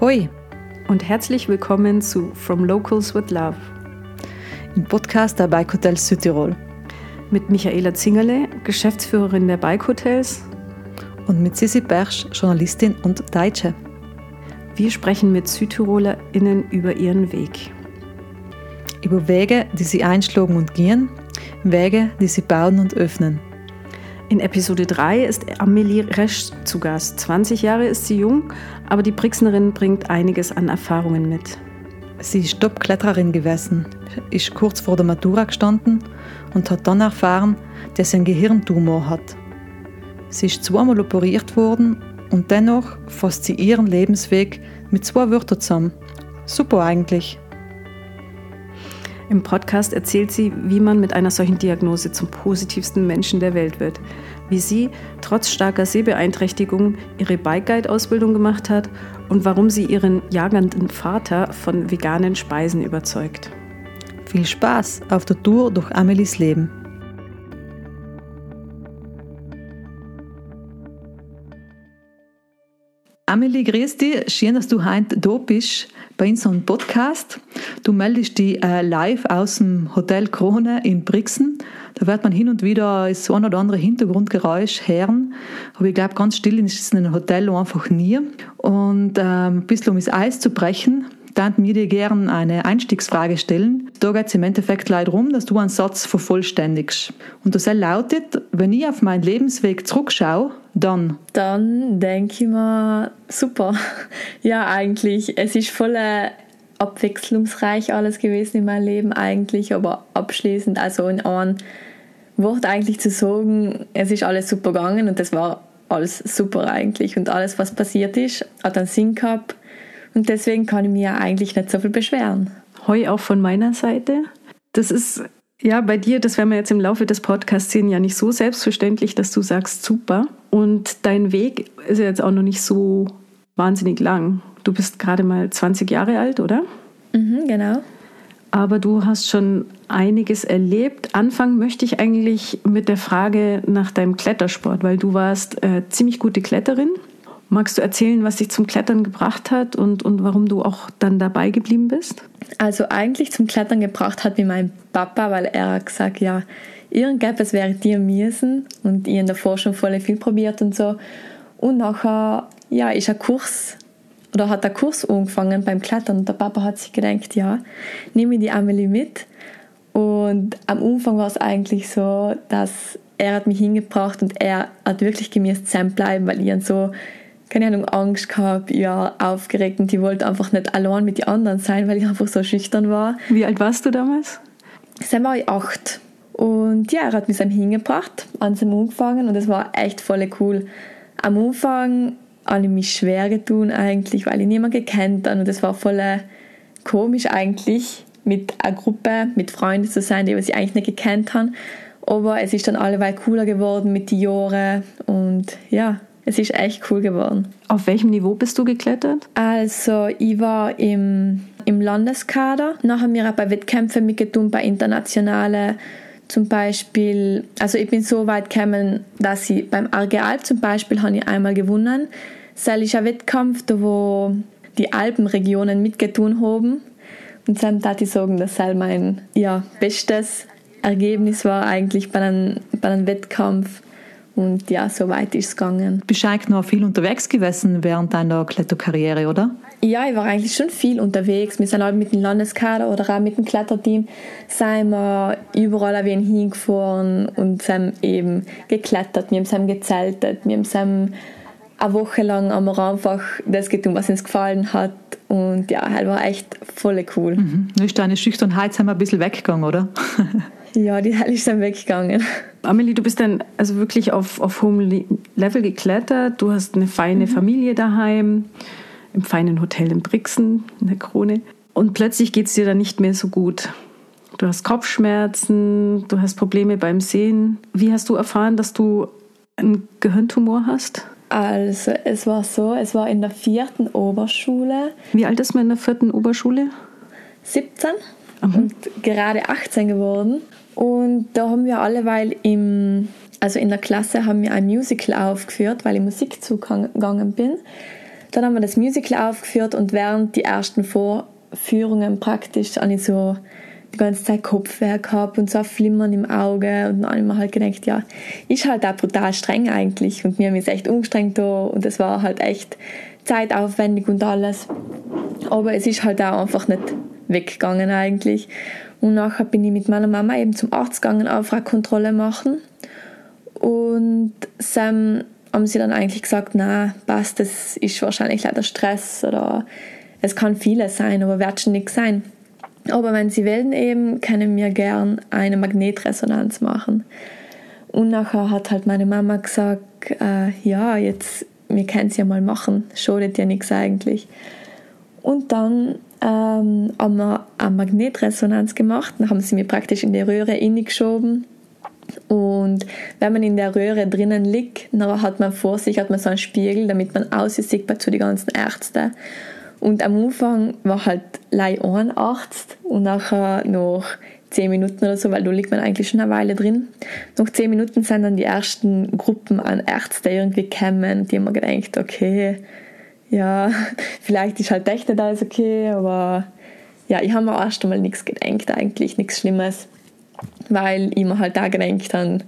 Hoi und herzlich willkommen zu From Locals with Love, im Podcast der Bike Hotels Südtirol. Mit Michaela Zingerle, Geschäftsführerin der Bike Hotels. Und mit Sissi Bersch, Journalistin und Deutsche. Wir sprechen mit SüdtirolerInnen über ihren Weg. Über Wege, die sie einschlagen und gehen, Wege, die sie bauen und öffnen. In Episode 3 ist Amelie Resch zu Gast. 20 Jahre ist sie jung, aber die Brixnerin bringt einiges an Erfahrungen mit. Sie ist Top-Kletterin gewesen, ist kurz vor der Matura gestanden und hat dann erfahren, dass sie einen Gehirntumor hat. Sie ist zweimal operiert worden und dennoch fasst sie ihren Lebensweg mit zwei Wörtern zusammen. Super eigentlich. Im Podcast erzählt sie, wie man mit einer solchen Diagnose zum positivsten Menschen der Welt wird, wie sie trotz starker Sehbeeinträchtigung ihre Bike Guide Ausbildung gemacht hat und warum sie ihren jagenden Vater von veganen Speisen überzeugt. Viel Spaß auf der Tour durch Amelies Leben. Amelie, grüß dich. Schön, dass du heute da bist bei unserem Podcast. Du meldest dich äh, live aus dem Hotel Krone in Brixen. Da wird man hin und wieder so ein oder andere Hintergrundgeräusch hören. Aber ich glaube, ganz still ist es in einem Hotel einfach nie. Und ähm, ein bisschen um das Eis zu brechen, dann mir dir gerne eine Einstiegsfrage stellen. Da geht es im Endeffekt leider darum, dass du einen Satz vervollständigst. Und das lautet, wenn ich auf meinen Lebensweg zurückschaue, dann? Dann denke ich mir, super. Ja, eigentlich, es ist voll abwechslungsreich alles gewesen in meinem Leben eigentlich, aber abschließend, also in einem Wort eigentlich zu sagen, es ist alles super gegangen und das war alles super eigentlich und alles, was passiert ist, hat einen Sinn gehabt und deswegen kann ich mir eigentlich nicht so viel beschweren. Heu auch von meiner Seite. Das ist ja bei dir, das werden wir jetzt im Laufe des Podcasts sehen, ja nicht so selbstverständlich, dass du sagst super. Und dein Weg ist ja jetzt auch noch nicht so wahnsinnig lang. Du bist gerade mal 20 Jahre alt, oder? Mhm, genau. Aber du hast schon einiges erlebt. Anfangen möchte ich eigentlich mit der Frage nach deinem Klettersport, weil du warst äh, ziemlich gute Kletterin. Magst du erzählen, was dich zum Klettern gebracht hat und, und warum du auch dann dabei geblieben bist? Also eigentlich zum Klettern gebracht hat mich mein Papa, weil er hat gesagt, ja, irgendetwas wäre dir müssen und ich in der Forschung voll viel probiert und so. Und nachher, ja, ist ein Kurs oder hat der Kurs angefangen beim Klettern und der Papa hat sich gedacht, ja, nehme die Amelie mit. Und am Anfang war es eigentlich so, dass er hat mich hingebracht und er hat wirklich gemäß bleiben, weil ich so keine Ahnung, Angst gehabt, ja, aufgeregt und ich wollte einfach nicht allein mit den anderen sein, weil ich einfach so schüchtern war. Wie alt warst du damals? Dann war ich acht. Und ja, er hat mich dann hingebracht, an seinem angefangen und es war echt voll cool. Am Anfang habe ich mich schwer getan eigentlich, weil ich niemanden gekannt habe und es war voll komisch eigentlich, mit einer Gruppe, mit Freunden zu sein, die ich eigentlich nicht gekannt haben. Aber es ist dann alleweil cooler geworden mit den Jahren und ja, es ist echt cool geworden. Auf welchem Niveau bist du geklettert? Also ich war im, im Landeskader. Nachher haben wir auch bei Wettkämpfen mitgetan, bei internationalen zum Beispiel, also ich bin so weit gekommen, dass ich beim Argeal zum Beispiel habe ich einmal gewonnen. Das ist ein Wettkampf, wo die Alpenregionen mitgetan haben. Und dann darf ich sagen, dass das mein ja, bestes Ergebnis war eigentlich bei einem, bei einem Wettkampf und ja, so weit ist es gegangen. Du bist eigentlich noch viel unterwegs gewesen während deiner Kletterkarriere, oder? Ja, ich war eigentlich schon viel unterwegs. Wir sind halt mit dem Landeskader oder auch mit dem Kletterteam sind wir überall ein wenig hingefahren und sind eben geklettert, wir haben gezeltet, wir haben eine Woche lang haben wir einfach das getan, was uns gefallen hat und ja, es war echt voll cool. Mhm. Ist deine Schüchternheit ein bisschen weggegangen, oder? Ja, die Hell ist dann weggegangen. Amelie, du bist dann also wirklich auf, auf hohem Level geklettert. Du hast eine feine mhm. Familie daheim, im feinen Hotel in Brixen, in der Krone. Und plötzlich geht es dir dann nicht mehr so gut. Du hast Kopfschmerzen, du hast Probleme beim Sehen. Wie hast du erfahren, dass du einen Gehirntumor hast? Also, es war so, es war in der vierten Oberschule. Wie alt ist man in der vierten Oberschule? 17 mhm. und gerade 18 geworden. Und da haben wir alleweil im, also in der Klasse haben wir ein Musical aufgeführt, weil ich Musik zugegangen bin. Dann haben wir das Musical aufgeführt und während die ersten Vorführungen praktisch habe ich so die ganze Zeit Kopfweh gehabt und so ein Flimmern im Auge und dann habe ich mir halt gedacht, ja, ist halt auch brutal streng eigentlich und mir haben mich echt umgestrengt da und es war halt echt zeitaufwendig und alles. Aber es ist halt auch einfach nicht weggegangen eigentlich. Und nachher bin ich mit meiner Mama eben zum Arzt gegangen, auf eine Kontrolle machen. Und Sam haben sie dann eigentlich gesagt, na, passt, das ist wahrscheinlich leider Stress oder es kann vieles sein, aber wird schon nichts sein. Aber wenn sie wollen eben, können wir gern eine Magnetresonanz machen. Und nachher hat halt meine Mama gesagt, äh, ja, jetzt, wir können es ja mal machen, schadet ja nichts eigentlich. Und dann ähm, haben wir eine Magnetresonanz gemacht, dann haben sie mir praktisch in die Röhre geschoben und wenn man in der Röhre drinnen liegt, dann hat man vor sich hat man so einen Spiegel, damit man aussieht zu den ganzen Ärzten. Und am Anfang war halt ein Arzt und nachher noch zehn Minuten oder so, weil da liegt man eigentlich schon eine Weile drin. Nach zehn Minuten sind dann die ersten Gruppen an Ärzten irgendwie gekommen, die haben mir gedacht, okay, ja, vielleicht ist halt echt nicht alles okay, aber ja, ich habe mir erst einmal nichts gedacht, eigentlich nichts Schlimmes, weil ich mir halt da gedacht habe,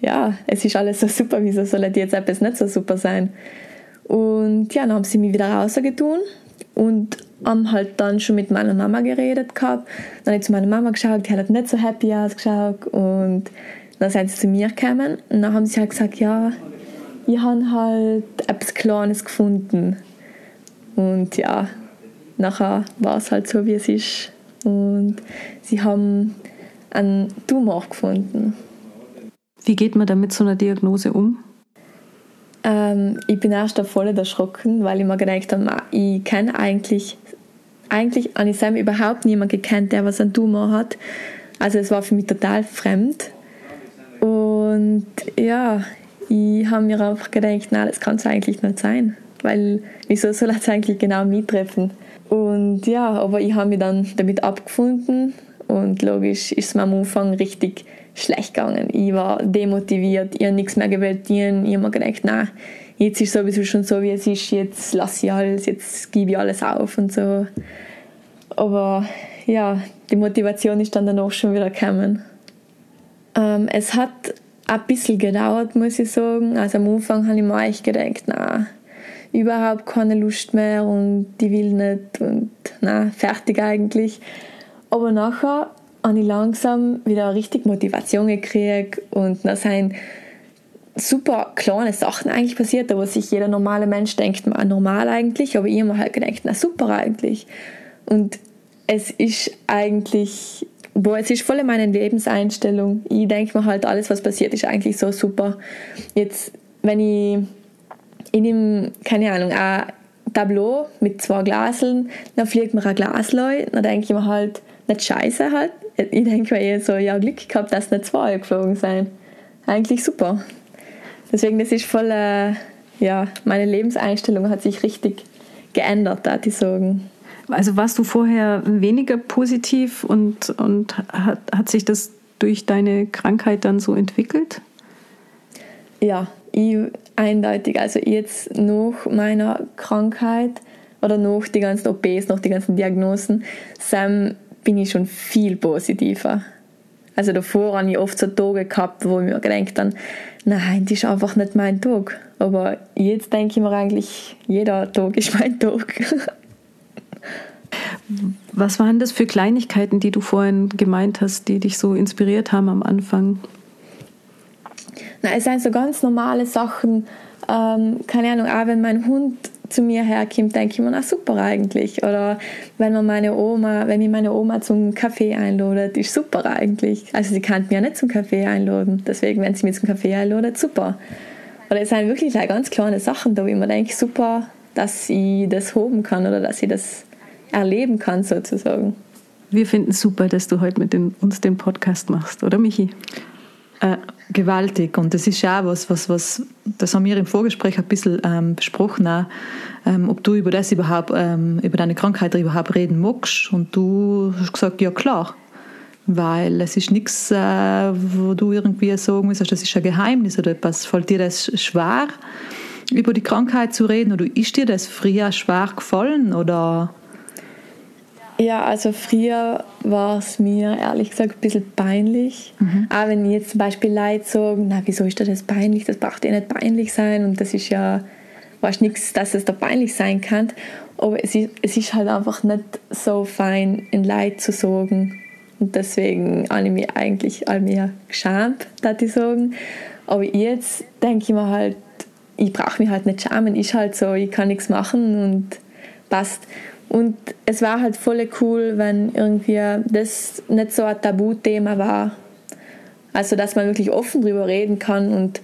ja, es ist alles so super, wieso soll jetzt etwas nicht so super sein? Und ja, dann haben sie mich wieder rausgetun und haben halt dann schon mit meiner Mama geredet gehabt. Dann habe ich zu meiner Mama geschaut, die hat halt nicht so happy ausgeschaut und dann sind sie zu mir gekommen und dann haben sie halt gesagt, ja, ich habe halt etwas Kleines gefunden und ja, nachher war es halt so, wie es ist und sie haben einen Tumor gefunden. Wie geht man da mit so einer Diagnose um? Ähm, ich bin erst voll erschrocken, weil ich mir gedacht habe, ich kenne eigentlich, eigentlich ich Sam überhaupt niemanden gekannt, der was einen Tumor hat. Also es war für mich total fremd. Und ja, ich habe mir einfach gedacht, nein, das kann es eigentlich nicht sein. Weil wieso soll es eigentlich genau mittreffen? Und ja, aber ich habe mich dann damit abgefunden und logisch ist es mir am Anfang richtig schlecht gegangen. Ich war demotiviert, ich habe nichts mehr gewählt. Ich habe mir gedacht, nein, jetzt ist es sowieso schon so, wie es ist, jetzt lasse ich alles, jetzt gebe ich alles auf und so. Aber ja, die Motivation ist dann danach schon wieder gekommen. Ähm, es hat ein bisschen gedauert, muss ich sagen. Also am Anfang habe ich mir echt gedacht, nein, überhaupt keine Lust mehr und die will nicht und na fertig eigentlich. Aber nachher habe ich langsam wieder richtig Motivation gekriegt und da sind super kleine Sachen eigentlich passiert, wo sich jeder normale Mensch denkt, normal eigentlich, aber ich habe halt gedacht, na super eigentlich. Und es ist eigentlich, boah, es ist voll meine Lebenseinstellung. Ich denke mir halt, alles, was passiert, ist eigentlich so super. Jetzt, wenn ich in dem, keine Ahnung, ein Tableau mit zwei Glaseln, dann fliegt mir ein Glasleu, dann denke ich mir halt, nicht scheiße halt. Ich denke mir eher so, ja, Glück gehabt, dass nicht zwei geflogen sind. Eigentlich super. Deswegen, das ist voll, äh, ja, meine Lebenseinstellung hat sich richtig geändert, da ich sagen. Also warst du vorher weniger positiv und, und hat, hat sich das durch deine Krankheit dann so entwickelt? Ja, ich, eindeutig. Also jetzt nach meiner Krankheit oder nach die ganzen OPs, nach die ganzen Diagnosen, Sam bin ich schon viel positiver. Also davor habe ich oft so Tage gehabt, wo ich mir gedacht habe, nein, das ist einfach nicht mein Tag. Aber jetzt denke ich mir eigentlich, jeder Tag ist mein Tag. Was waren das für Kleinigkeiten, die du vorhin gemeint hast, die dich so inspiriert haben am Anfang? Na, es sind so ganz normale Sachen. Ähm, keine Ahnung, auch wenn mein Hund zu mir herkommt, denke ich mir, na super eigentlich. Oder wenn man meine Oma, wenn mich meine Oma zum Kaffee einladet, ist super eigentlich. Also sie kann mich ja nicht zum Kaffee einladen. Deswegen, wenn sie mich zum Kaffee einladet, super. Oder es sind wirklich ganz kleine Sachen da, wo ich mir denke, super, dass ich das hoben kann oder dass ich das erleben kann sozusagen. Wir finden es super, dass du heute mit den, uns den Podcast machst, oder Michi? Äh, gewaltig. Und das ist auch was, was, was, das haben wir im Vorgespräch ein bisschen ähm, besprochen, auch, ähm, ob du über das überhaupt, ähm, über deine Krankheit überhaupt reden magst. Und du hast gesagt, ja klar. Weil es ist nichts, äh, wo du irgendwie sagen musst, das ist ein Geheimnis oder etwas. Fällt dir das schwer? über die Krankheit zu reden? Oder ist dir das früher schwer gefallen? Oder? Ja, also früher war es mir ehrlich gesagt ein bisschen peinlich. Mhm. Auch wenn jetzt zum Beispiel Leute sagen, na, wieso ist das peinlich? Das braucht ja nicht peinlich sein. Und das ist ja, weiß nichts, dass es da peinlich sein kann. Aber es ist, es ist halt einfach nicht so fein, in Leid zu sagen. Und deswegen habe ich mich eigentlich all mir geschämt, dass ich sagen. Aber jetzt denke ich mir halt, ich brauche mich halt nicht schämen. Ist halt so, ich kann nichts machen und passt. Und es war halt voll cool, wenn irgendwie das nicht so ein Tabuthema war. Also, dass man wirklich offen drüber reden kann und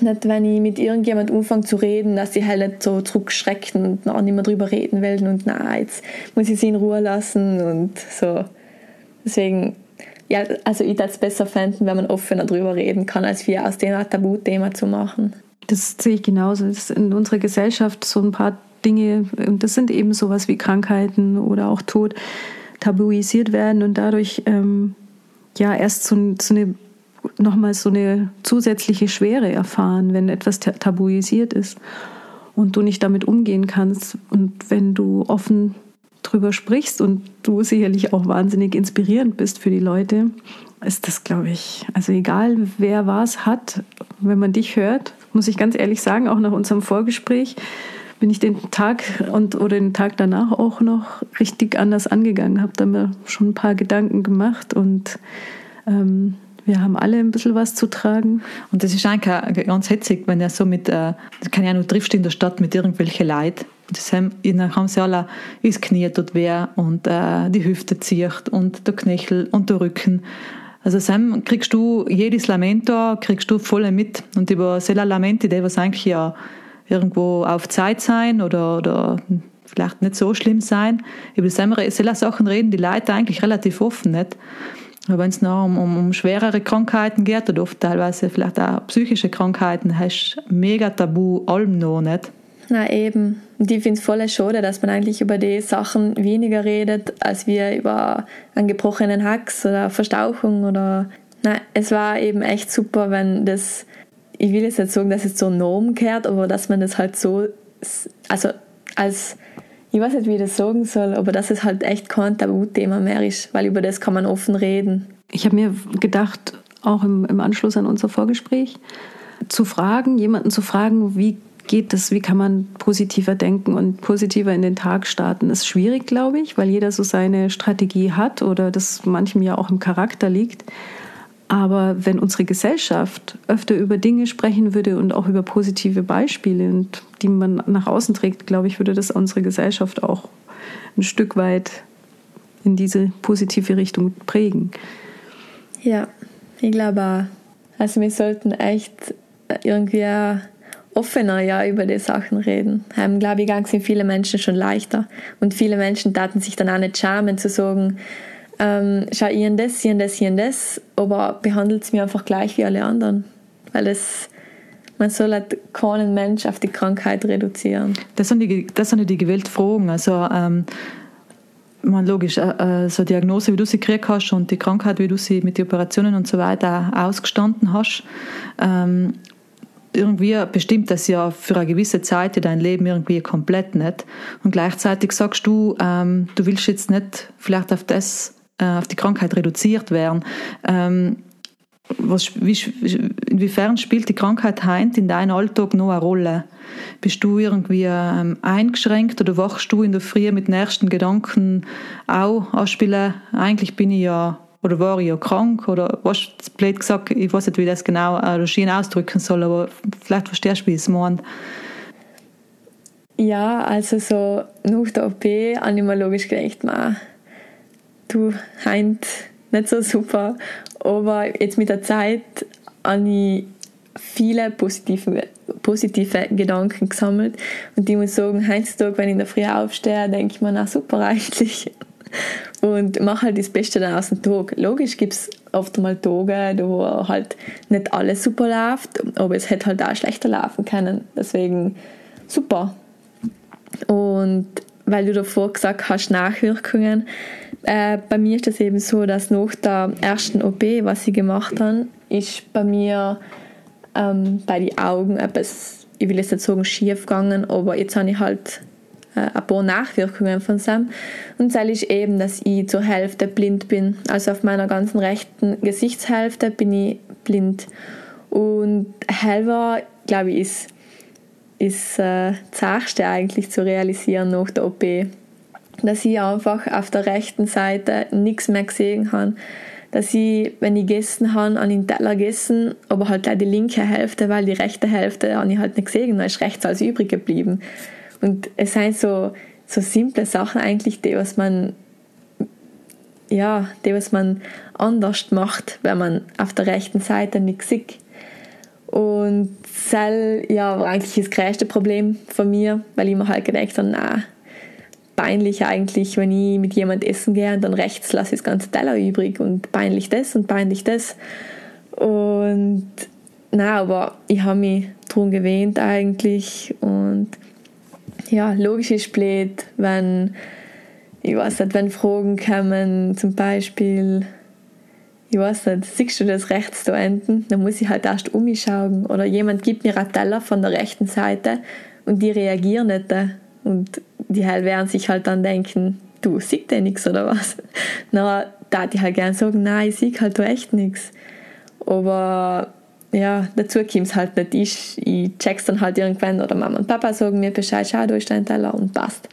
nicht, wenn ich mit irgendjemand anfange zu reden, dass sie halt nicht so zurückschrecken und noch nicht mehr drüber reden wollen und na, jetzt muss ich sie in Ruhe lassen und so. Deswegen, ja, also ich würde es besser fänden, wenn man offener drüber reden kann, als wir aus dem ein Tabuthema zu machen. Das sehe ich genauso. Das ist in unserer Gesellschaft so ein paar Dinge, und das sind eben sowas wie Krankheiten oder auch Tod, tabuisiert werden und dadurch ähm, ja erst so, so eine nochmal so eine zusätzliche Schwere erfahren, wenn etwas tabuisiert ist und du nicht damit umgehen kannst. Und wenn du offen drüber sprichst und du sicherlich auch wahnsinnig inspirierend bist für die Leute, ist das, glaube ich, also egal wer was hat, wenn man dich hört, muss ich ganz ehrlich sagen, auch nach unserem Vorgespräch, bin ich den Tag und oder den Tag danach auch noch richtig anders angegangen, habe da mir schon ein paar Gedanken gemacht und ähm, wir haben alle ein bisschen was zu tragen. Und das ist eigentlich ganz hetzig, wenn er so mit, äh, ja nur triffst in der Stadt mit irgendwelchen Leuten. Das haben, dann haben sie alle das Knie tut weh und äh, die Hüfte zieht und der Knöchel und der Rücken. Also Sam kriegst du jedes Lamento kriegst du voll mit und über solche Lamente, die was eigentlich ja irgendwo auf Zeit sein oder, oder vielleicht nicht so schlimm sein. Über solche Sachen reden die Leute eigentlich relativ offen, nicht? Wenn es noch um, um, um, schwerere Krankheiten geht oder oft teilweise vielleicht auch psychische Krankheiten, hast du mega Tabu allem noch nicht. Na eben. Und ich finde es voll schade, dass man eigentlich über die Sachen weniger redet, als wir über einen gebrochenen Hax oder Verstauchung oder. Na, es war eben echt super, wenn das. Ich will jetzt nicht sagen, dass es so Norm gehört, aber dass man das halt so. Also als ich weiß nicht, wie ich das sagen soll, aber dass es halt echt kein Tabuthema mehr ist, weil über das kann man offen reden. Ich habe mir gedacht, auch im, im Anschluss an unser Vorgespräch, zu fragen, jemanden zu fragen, wie geht das, wie kann man positiver denken und positiver in den Tag starten, ist schwierig, glaube ich, weil jeder so seine Strategie hat oder das manchem ja auch im Charakter liegt. Aber wenn unsere Gesellschaft öfter über Dinge sprechen würde und auch über positive Beispiele, die man nach außen trägt, glaube ich, würde das unsere Gesellschaft auch ein Stück weit in diese positive Richtung prägen. Ja, ich glaube auch. Also wir sollten echt irgendwie offener ja über die Sachen reden. Ähm, glaube ich, sind viele Menschen schon leichter. Und viele Menschen taten sich dann auch nicht schämen zu sagen, ähm, schau in das, in das, in das, aber behandelt es mich einfach gleich wie alle anderen. Weil es, man soll halt keinen Mensch auf die Krankheit reduzieren. Das sind die, das sind die gewählten Fragen. Also, ähm, man, logisch, äh, äh, so eine Diagnose, wie du sie gekriegt hast und die Krankheit, wie du sie mit den Operationen und so weiter ausgestanden hast, ähm, irgendwie bestimmt das ja für eine gewisse Zeit dein Leben irgendwie komplett nicht. Und gleichzeitig sagst du, ähm, du willst jetzt nicht vielleicht auf das auf die Krankheit reduziert werden. Ähm, was, wie, inwiefern spielt die Krankheit heint in deinem Alltag noch eine Rolle? Bist du irgendwie ähm, eingeschränkt oder wachst du in der Früh mit ersten Gedanken auch anspielen, eigentlich bin ich ja oder war ich ja krank oder was blöd gesagt, ich weiß nicht, wie das genau äh, ausdrücken soll, aber vielleicht verstehst du, wie es meine. Ja, also so nach der OP habe ich mir logisch gedacht, du heint nicht so super. Aber jetzt mit der Zeit habe ich viele positive, positive Gedanken gesammelt. Und ich muss sagen, heutzutage, wenn ich in der Früh aufstehe, denke ich mir, na super eigentlich. Und mache halt das Beste dann aus dem Tag. Logisch gibt es oft mal Tage, wo halt nicht alles super läuft, aber es hätte halt auch schlechter laufen können. Deswegen super. Und weil du davor gesagt hast, Nachwirkungen, äh, bei mir ist das eben so, dass nach der ersten OP, was sie gemacht haben, ist bei mir ähm, bei den Augen etwas ich will jetzt nicht sagen schief gegangen, aber jetzt habe ich halt äh, ein paar Nachwirkungen von Sam. Und das ist eben, dass ich zur Hälfte blind bin. Also auf meiner ganzen rechten Gesichtshälfte bin ich blind. Und halber, glaube ich, ist, ist äh, das Erste eigentlich zu realisieren nach der OP. Dass ich einfach auf der rechten Seite nichts mehr gesehen habe. Dass ich, wenn ich gegessen habe, an den Teller gegessen, aber halt auch die linke Hälfte, weil die rechte Hälfte habe ich halt nicht gesehen, da ist rechts als übrig geblieben. Und es sind so, so simple Sachen eigentlich, die was man ja, die was man anders macht, wenn man auf der rechten Seite nichts sieht. Und das ja, war eigentlich das größte Problem von mir, weil ich mir halt gedacht habe, na peinlich eigentlich, wenn ich mit jemand essen gehe und dann rechts lasse ich das ganze Teller übrig und peinlich das und peinlich das. Und na, aber ich habe mich darum gewöhnt eigentlich und ja, logisch ist blöd, wenn, ich weiß nicht, wenn Fragen kommen, zum Beispiel, ich weiß nicht, siehst du das rechts da enden? Dann muss ich halt erst umschauen. Oder jemand gibt mir einen Teller von der rechten Seite und die reagieren nicht. Und die halt werden sich halt dann denken, du siehst ja nichts oder was? Na, da die halt gerne sagen, nein, ich sehe halt da echt nichts. Aber ja, dazu kommt es halt nicht. Ich, ich check's dann halt irgendwann oder Mama und Papa sagen mir Bescheid, schau, da ist dein Teller und passt.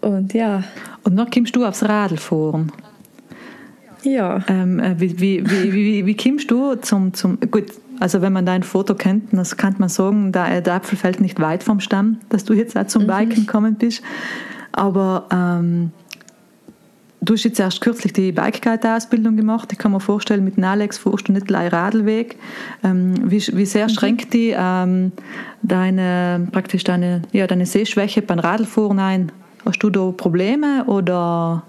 Und ja. Und dann kommst du aufs Radl fahren. Ja. Ähm, äh, wie, wie, wie, wie, wie kommst du zum, zum, gut, also wenn man dein Foto kennt, das kann man sagen, der, der Apfel fällt nicht weit vom Stamm, dass du jetzt auch zum mhm. Biken gekommen bist. Aber ähm, Du hast jetzt erst kürzlich die Bikeguide-Ausbildung gemacht. Ich kann mir vorstellen, mit Alex fährst du nicht gleich Radlweg. Ähm, wie, wie sehr mhm. schränkt die ähm, deine, praktisch deine, ja, deine Sehschwäche beim Radlfahren ein? Hast du da Probleme oder?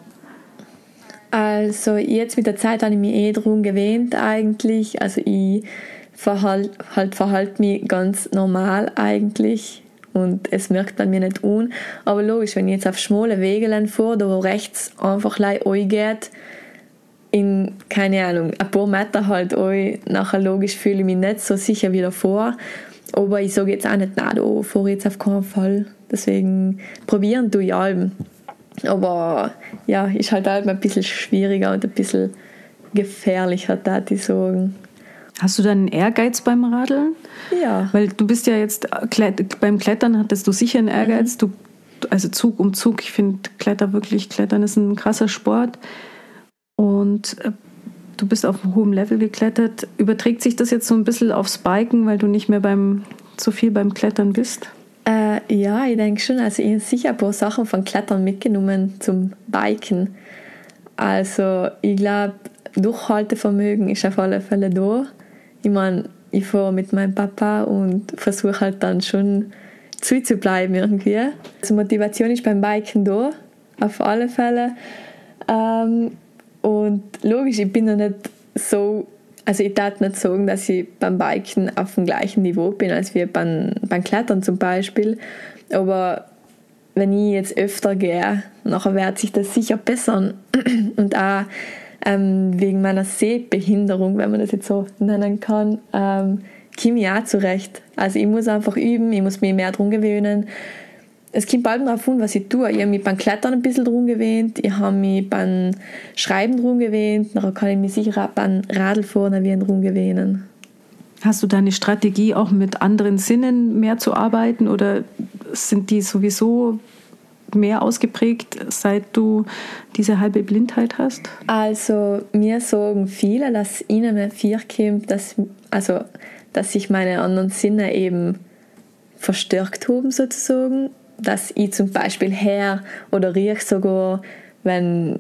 Also jetzt mit der Zeit habe ich mich eh darum gewöhnt eigentlich. Also ich verhalte halt, verhalt mich ganz normal eigentlich und es merkt man mir nicht an. Aber logisch, wenn ich jetzt auf schmale Wege fahre, da wo rechts einfach geht, in, keine Ahnung, ein paar Meter halt euch, nachher logisch fühle ich mich nicht so sicher wie davor. Aber ich sage jetzt auch nicht, nein, da fahre ich jetzt auf keinen Fall. Deswegen probieren du ja Aber ja, ist halt halt ein bisschen schwieriger und ein bisschen gefährlicher, da die sagen. Hast du dann einen Ehrgeiz beim Radeln? Ja. Weil du bist ja jetzt, beim Klettern hattest du sicher einen Ehrgeiz. Mhm. Du, also Zug um Zug, ich finde Kletter wirklich, Klettern ist ein krasser Sport. Und äh, du bist auf hohem Level geklettert. Überträgt sich das jetzt so ein bisschen aufs Biken, weil du nicht mehr beim, so viel beim Klettern bist? Äh, ja, ich denke schon. Also ich habe sicher ein paar Sachen von Klettern mitgenommen zum Biken. Also ich glaube, Durchhaltevermögen ist auf alle Fälle da ich meine, ich fahre mit meinem Papa und versuche halt dann schon zu zu bleiben irgendwie. Also Motivation ist beim Biken da, auf alle Fälle. Ähm, und logisch, ich bin noch nicht so, also ich darf nicht sagen, dass ich beim Biken auf dem gleichen Niveau bin als wir beim, beim Klettern zum Beispiel. Aber wenn ich jetzt öfter gehe, nachher wird sich das sicher bessern. Und auch ähm, wegen meiner Sehbehinderung, wenn man das jetzt so nennen kann, ähm, komme ich auch zurecht. Also ich muss einfach üben, ich muss mich mehr drum gewöhnen. Es kommt bald darauf an, was ich tue. Ich habe mich beim Klettern ein bisschen drum gewöhnt, ich habe mich beim Schreiben drum gewöhnt, dann kann ich mich sicher auch beim Radlfahren wie drum gewöhnen. Hast du deine Strategie auch mit anderen Sinnen mehr zu arbeiten oder sind die sowieso mehr ausgeprägt, seit du diese halbe Blindheit hast? Also mir sagen viele, dass ihnen vier kommt, dass, also, dass sich meine anderen Sinne eben verstärkt haben sozusagen. Dass ich zum Beispiel her oder riech sogar, wenn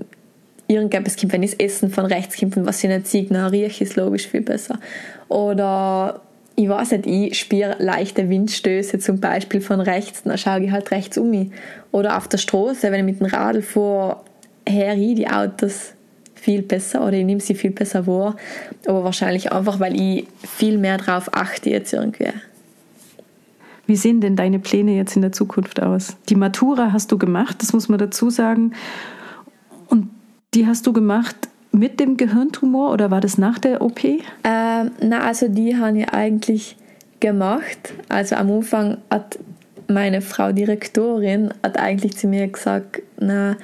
irgendetwas kommt, wenn ich das Essen von rechts kommt und was ich nicht sehe, dann rieche ich es logisch viel besser. Oder ich weiß nicht, ich spüre leichte Windstöße zum Beispiel von rechts, dann schaue ich halt rechts um mich. Oder auf der Straße, wenn ich mit dem Radl höre ich die Autos viel besser oder ich nehme sie viel besser wahr. Aber wahrscheinlich einfach, weil ich viel mehr darauf achte jetzt irgendwie. Wie sehen denn deine Pläne jetzt in der Zukunft aus? Die Matura hast du gemacht, das muss man dazu sagen. Und die hast du gemacht mit dem Gehirntumor oder war das nach der OP? Ähm, na, also die habe ich eigentlich gemacht. Also am Anfang hat meine Frau Direktorin hat eigentlich zu mir gesagt, na,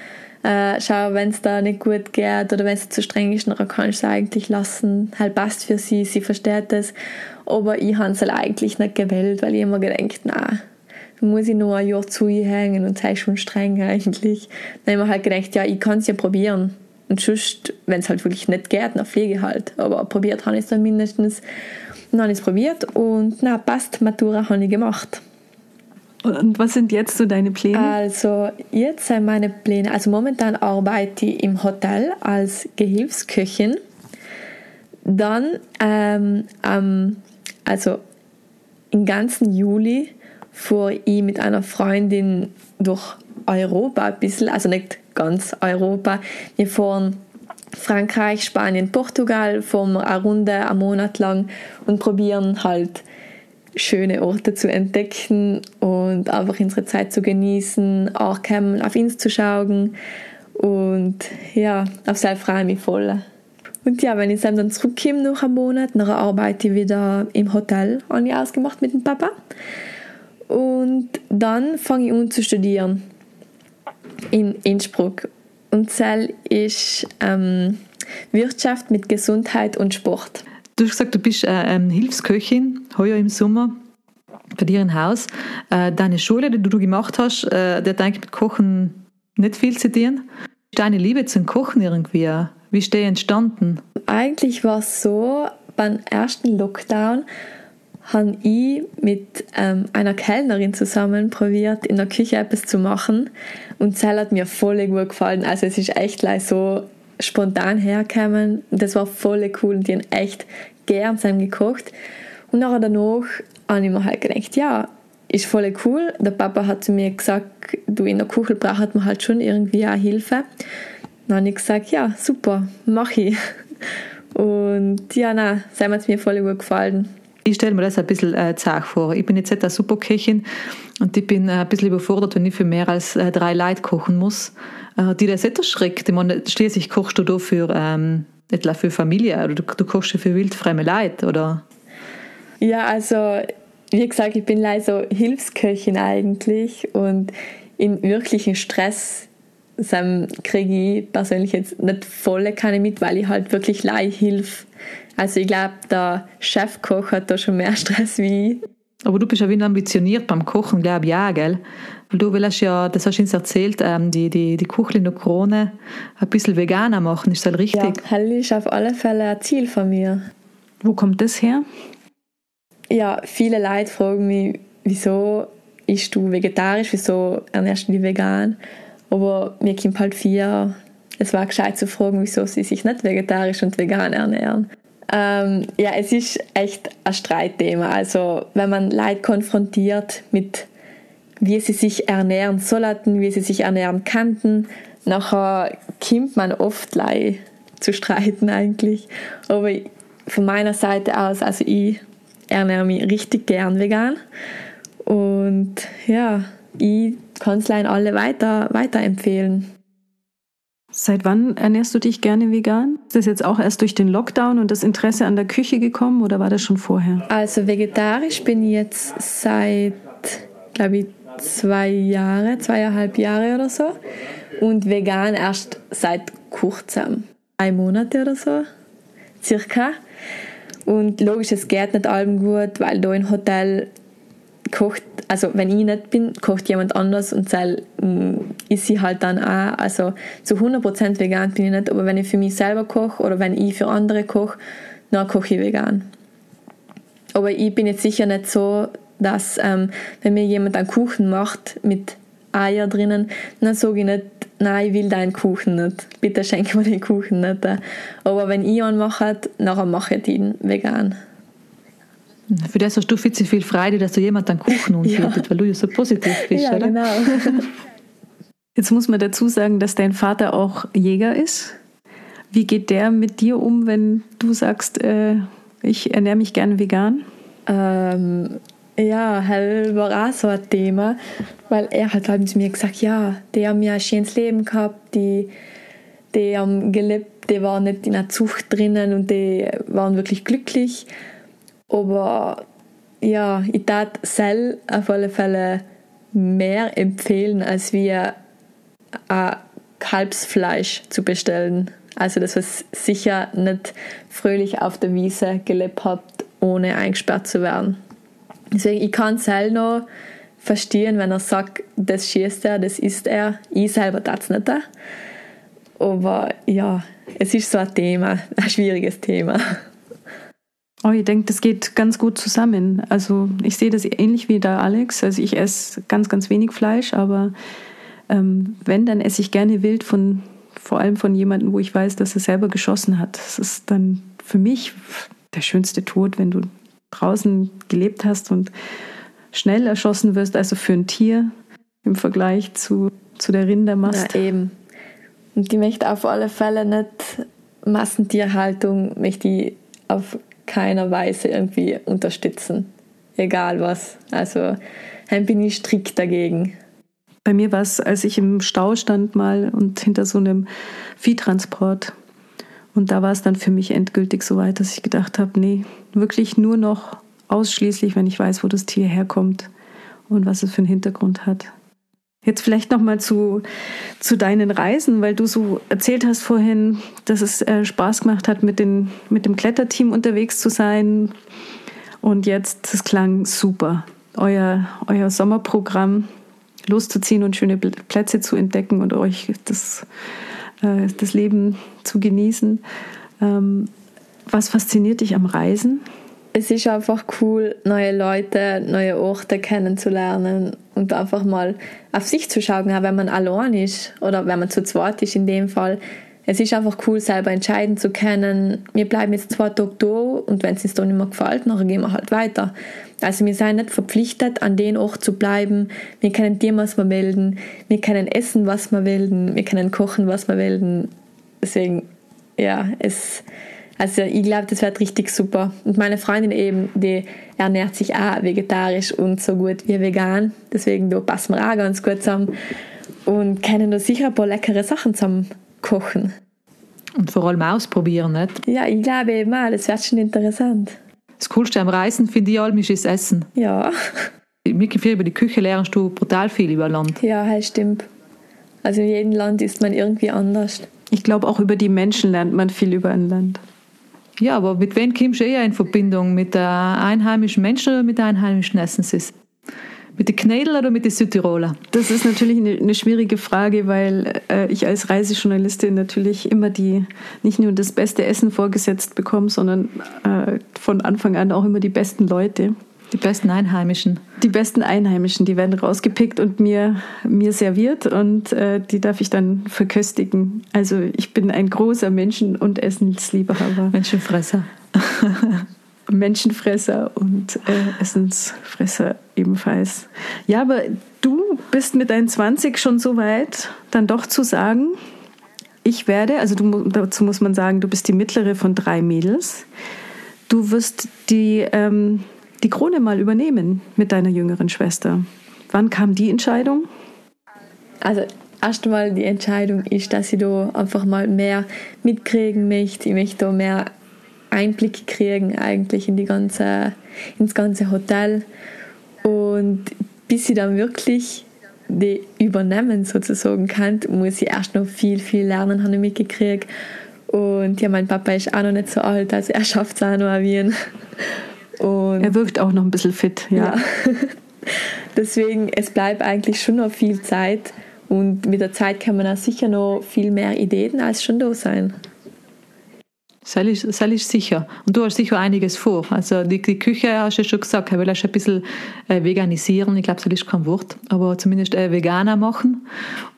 äh, schau, wenn es da nicht gut geht oder wenn es zu streng ist, dann kannst du es eigentlich lassen. Halt passt für sie, sie versteht es. Aber ich habe es halt eigentlich nicht gewählt, weil ich immer gedacht, na, muss ich noch ein Jahr zu ihr hängen und sei schon streng eigentlich. Dann habe ich mir halt gedacht, ja, ich kann es ja probieren. Und sonst, wenn es halt wirklich nicht geht, dann fliege ich halt. Aber probiert habe ich es dann mindestens. Dann habe ich es probiert und na, passt, Matura habe ich gemacht. Und was sind jetzt so deine Pläne? Also jetzt sind meine Pläne, also momentan arbeite ich im Hotel als Gehilfsköchin. Dann, ähm, ähm, also im ganzen Juli fuhr ich mit einer Freundin durch Europa ein bisschen, also nicht ganz Europa. Wir fahren Frankreich, Spanien, Portugal, wir eine Runde, einen Monat lang und probieren halt schöne Orte zu entdecken und einfach unsere Zeit zu genießen, auch auf uns zu schauen und ja, auf sehr freue ich mich voll. Und ja, wenn ich dann zurückkomme nach einem Monat, dann arbeite ich wieder im Hotel, habe ich ausgemacht mit dem Papa. Und dann fange ich an zu studieren in Innsbruck. Und das ist ähm, Wirtschaft mit Gesundheit und Sport. Du hast gesagt, du bist äh, ähm, Hilfsköchin, heuer im Sommer bei dir im Haus. Äh, deine Schule, die du gemacht hast, äh, der denkt mit Kochen nicht viel zu tun. Deine Liebe zum Kochen irgendwie, wie ist die entstanden? Eigentlich war es so, beim ersten Lockdown habe ich mit ähm, einer Kellnerin zusammen probiert, in der Küche etwas zu machen. Und das hat mir voll gut gefallen. Also es ist echt so spontan hergekommen. Das war voll cool und die haben echt gern zusammen gekocht. Und nachher danach habe ich mir halt gedacht, ja, ist voll cool. Der Papa hat zu mir gesagt, du in der Küche braucht man halt schon irgendwie auch Hilfe. Dann habe ich gesagt, ja, super, mach ich. Und ja, na, das hat mir voll gut gefallen. Ich stelle mir das ein bisschen äh, zart vor. Ich bin jetzt eine Superköchin und ich bin äh, ein bisschen überfordert, wenn ich für mehr als äh, drei Leute kochen muss. Äh, die das nicht erschreckt. Ich meine, schließlich kochst du da für, ähm, etwa für Familie oder du, du kochst ja für wildfremde Leute, oder? Ja, also wie gesagt, ich bin leider so Hilfsköchin eigentlich und im wirklichen Stress kriege ich persönlich jetzt nicht volle keine mit, weil ich halt wirklich leih hilf. Also ich glaube, der Chefkoch hat da schon mehr Stress wie ich. Aber du bist ja wie ambitioniert beim Kochen, glaube ich, ja, gell? Weil du willst ja, das hast du uns erzählt, ähm, die, die, die Kuchli und Krone ein bisschen veganer machen, ist das richtig? Ja, das ist auf alle Fälle ein Ziel von mir. Wo kommt das her? Ja, viele Leute fragen mich, wieso isst du vegetarisch, wieso ernährst du dich vegan? Aber mir kommt halt vier, es war gescheit zu fragen, wieso sie sich nicht vegetarisch und vegan ernähren. Ähm, ja, es ist echt ein Streitthema. Also, wenn man Leute konfrontiert mit, wie sie sich ernähren sollten, wie sie sich ernähren könnten, nachher kommt man oft Leute zu streiten eigentlich. Aber von meiner Seite aus, also ich ernähre mich richtig gern vegan. Und ja, ich kann es alle weiter, weiterempfehlen. Seit wann ernährst du dich gerne vegan? Ist das jetzt auch erst durch den Lockdown und das Interesse an der Küche gekommen oder war das schon vorher? Also vegetarisch bin ich jetzt seit, glaube ich, zwei Jahre, zweieinhalb Jahre oder so. Und vegan erst seit kurzem. Drei Monate oder so, circa. Und logisch, es geht nicht allem gut, weil da im Hotel kocht, also wenn ich nicht bin, kocht jemand anders und das mm, ist sie halt dann auch. Also zu 100% vegan bin ich nicht, aber wenn ich für mich selber koche oder wenn ich für andere koche, dann koche ich vegan. Aber ich bin jetzt sicher nicht so, dass ähm, wenn mir jemand einen Kuchen macht mit Eier drinnen, dann sage ich nicht, nein, ich will deinen Kuchen nicht. Bitte schenke mir den Kuchen nicht. Aber wenn ich einen mache, dann mache ich ihn vegan. Für das hast du viel zu viel Freude, dass du jemand einen Kuchen anbietet, ja. weil du ja so positiv bist, ja, oder? genau. Jetzt muss man dazu sagen, dass dein Vater auch Jäger ist. Wie geht der mit dir um, wenn du sagst, äh, ich ernähre mich gerne vegan? Ähm, ja, halt war auch so ein Thema, weil er hat halt zu mir gesagt, ja, die haben ja ein schönes Leben gehabt, die, die haben gelebt, die waren nicht in einer Zucht drinnen und die waren wirklich glücklich. Aber ja, ich tat Sell auf alle Fälle mehr empfehlen, als wir ein Kalbsfleisch zu bestellen. Also das was sicher nicht fröhlich auf der Wiese gelebt hat, ohne eingesperrt zu werden. Deswegen, ich kann Sell noch verstehen, wenn er sagt, das schießt er, das ist er. Ich selber tat es nicht. Aber ja, es ist so ein Thema, ein schwieriges Thema. Oh, ich denke, das geht ganz gut zusammen. Also ich sehe das ähnlich wie der Alex. Also ich esse ganz, ganz wenig Fleisch, aber ähm, wenn, dann esse ich gerne wild von, vor allem von jemandem, wo ich weiß, dass er selber geschossen hat. Das ist dann für mich der schönste Tod, wenn du draußen gelebt hast und schnell erschossen wirst, also für ein Tier im Vergleich zu, zu der Rindermast. Ja, eben. Und die möchte auf alle Fälle nicht Massentierhaltung, möchte ich auf keiner Weise irgendwie unterstützen. Egal was. Also dann bin ich strikt dagegen. Bei mir war es, als ich im Stau stand mal und hinter so einem Viehtransport. Und da war es dann für mich endgültig so weit, dass ich gedacht habe, nee, wirklich nur noch ausschließlich, wenn ich weiß, wo das Tier herkommt und was es für einen Hintergrund hat. Jetzt vielleicht noch mal zu, zu deinen Reisen, weil du so erzählt hast vorhin, dass es äh, Spaß gemacht hat, mit, den, mit dem Kletterteam unterwegs zu sein. Und jetzt, das klang super. Euer, euer Sommerprogramm loszuziehen und schöne Plätze zu entdecken und euch das, äh, das Leben zu genießen. Ähm, was fasziniert dich am Reisen? Es ist einfach cool, neue Leute, neue Orte kennenzulernen und einfach mal auf sich zu schauen, auch wenn man allein ist oder wenn man zu zweit ist in dem Fall. Es ist einfach cool, selber entscheiden zu können, wir bleiben jetzt zwei Tage da und wenn es uns dann nicht mehr gefällt, dann gehen wir halt weiter. Also wir sind nicht verpflichtet, an den Ort zu bleiben. Wir können dir, was wir melden. Wir können essen, was wir melden. Wir können kochen, was wir melden. Deswegen, ja, es also ich glaube, das wird richtig super. Und meine Freundin eben, die ernährt sich auch vegetarisch und so gut wie vegan. Deswegen da passen wir auch ganz gut zusammen und können da sicher ein paar leckere Sachen zusammen kochen. Und vor allem ausprobieren, nicht? Ja, ich glaube eben auch, das wird schon interessant. Das Coolste am Reisen finde ich allem ist das Essen. Ja. Wirklich viel über die Küche lernst du brutal viel über Land. Ja, das stimmt. Also in jedem Land ist man irgendwie anders. Ich glaube, auch über die Menschen lernt man viel über ein Land. Ja, aber mit wem kommst du eher in Verbindung? Mit der einheimischen Menschen oder mit der einheimischen Essensis? Mit den Knädel oder mit den Südtiroler? Das ist natürlich eine, eine schwierige Frage, weil äh, ich als Reisejournalistin natürlich immer die nicht nur das beste Essen vorgesetzt bekomme, sondern äh, von Anfang an auch immer die besten Leute. Die besten Einheimischen. Die besten Einheimischen, die werden rausgepickt und mir, mir serviert und äh, die darf ich dann verköstigen. Also ich bin ein großer Menschen- und Essensliebhaber. Menschenfresser. Menschenfresser und äh, Essensfresser ebenfalls. Ja, aber du bist mit deinen 20 schon so weit, dann doch zu sagen, ich werde, also du, dazu muss man sagen, du bist die mittlere von drei Mädels. Du wirst die ähm, die Krone mal übernehmen mit deiner jüngeren Schwester. Wann kam die Entscheidung? Also erstmal die Entscheidung ist, dass ich da einfach mal mehr mitkriegen möchte. Ich möchte da mehr Einblick kriegen eigentlich in die ganze, ins ganze Hotel. Und bis ich dann wirklich die übernehmen sozusagen kann, muss ich erst noch viel, viel lernen, habe ich mitgekriegt. Und ja, mein Papa ist auch noch nicht so alt, also er schafft es auch noch wie Wien. Und er wirkt auch noch ein bisschen fit, ja. ja. Deswegen, es bleibt eigentlich schon noch viel Zeit und mit der Zeit kann man auch sicher noch viel mehr Ideen als schon da sein. Das ist, das ist sicher. Und du hast sicher einiges vor. Also die, die Küche hast du ja schon gesagt, er will ein bisschen äh, veganisieren. Ich glaube, das ist kein Wort, aber zumindest äh, veganer machen.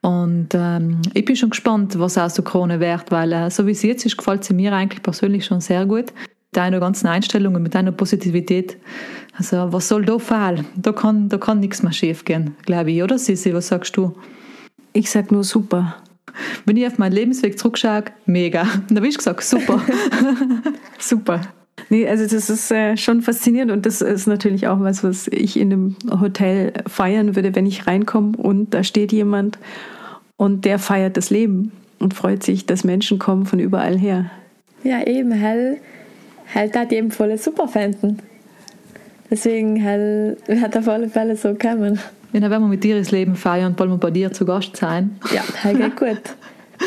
Und ähm, ich bin schon gespannt, was aus der Krone wird, weil äh, so wie sie jetzt ist, gefällt sie mir eigentlich persönlich schon sehr gut deiner ganzen Einstellung und mit deiner Positivität. Also, was soll da fallen? Da kann, da kann nichts mehr schief gehen, glaube ich, oder Sissi? Was sagst du? Ich sag nur super. Wenn ich auf meinen Lebensweg zurückschaue, mega. Da habe ich gesagt, super. super. Nee, also das ist äh, schon faszinierend und das ist natürlich auch was, was ich in einem Hotel feiern würde, wenn ich reinkomme und da steht jemand und der feiert das Leben und freut sich, dass Menschen kommen von überall her. Ja, eben, hell halt das eben voll super finden. Deswegen halt, wird auf alle Fälle so kommen. Ja, dann werden wir mit dir das Leben feiern, wollen wir bei dir zu Gast sein. Ja, halt geht gut.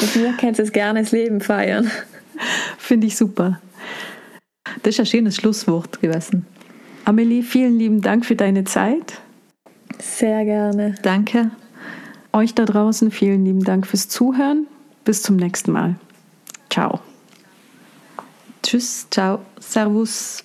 Mit mir kannst du gerne das Leben feiern. Finde ich super. Das ist ein schönes Schlusswort gewesen. Amelie, vielen lieben Dank für deine Zeit. Sehr gerne. Danke. Euch da draußen vielen lieben Dank fürs Zuhören. Bis zum nächsten Mal. Ciao. Tschüss, ciao, servus.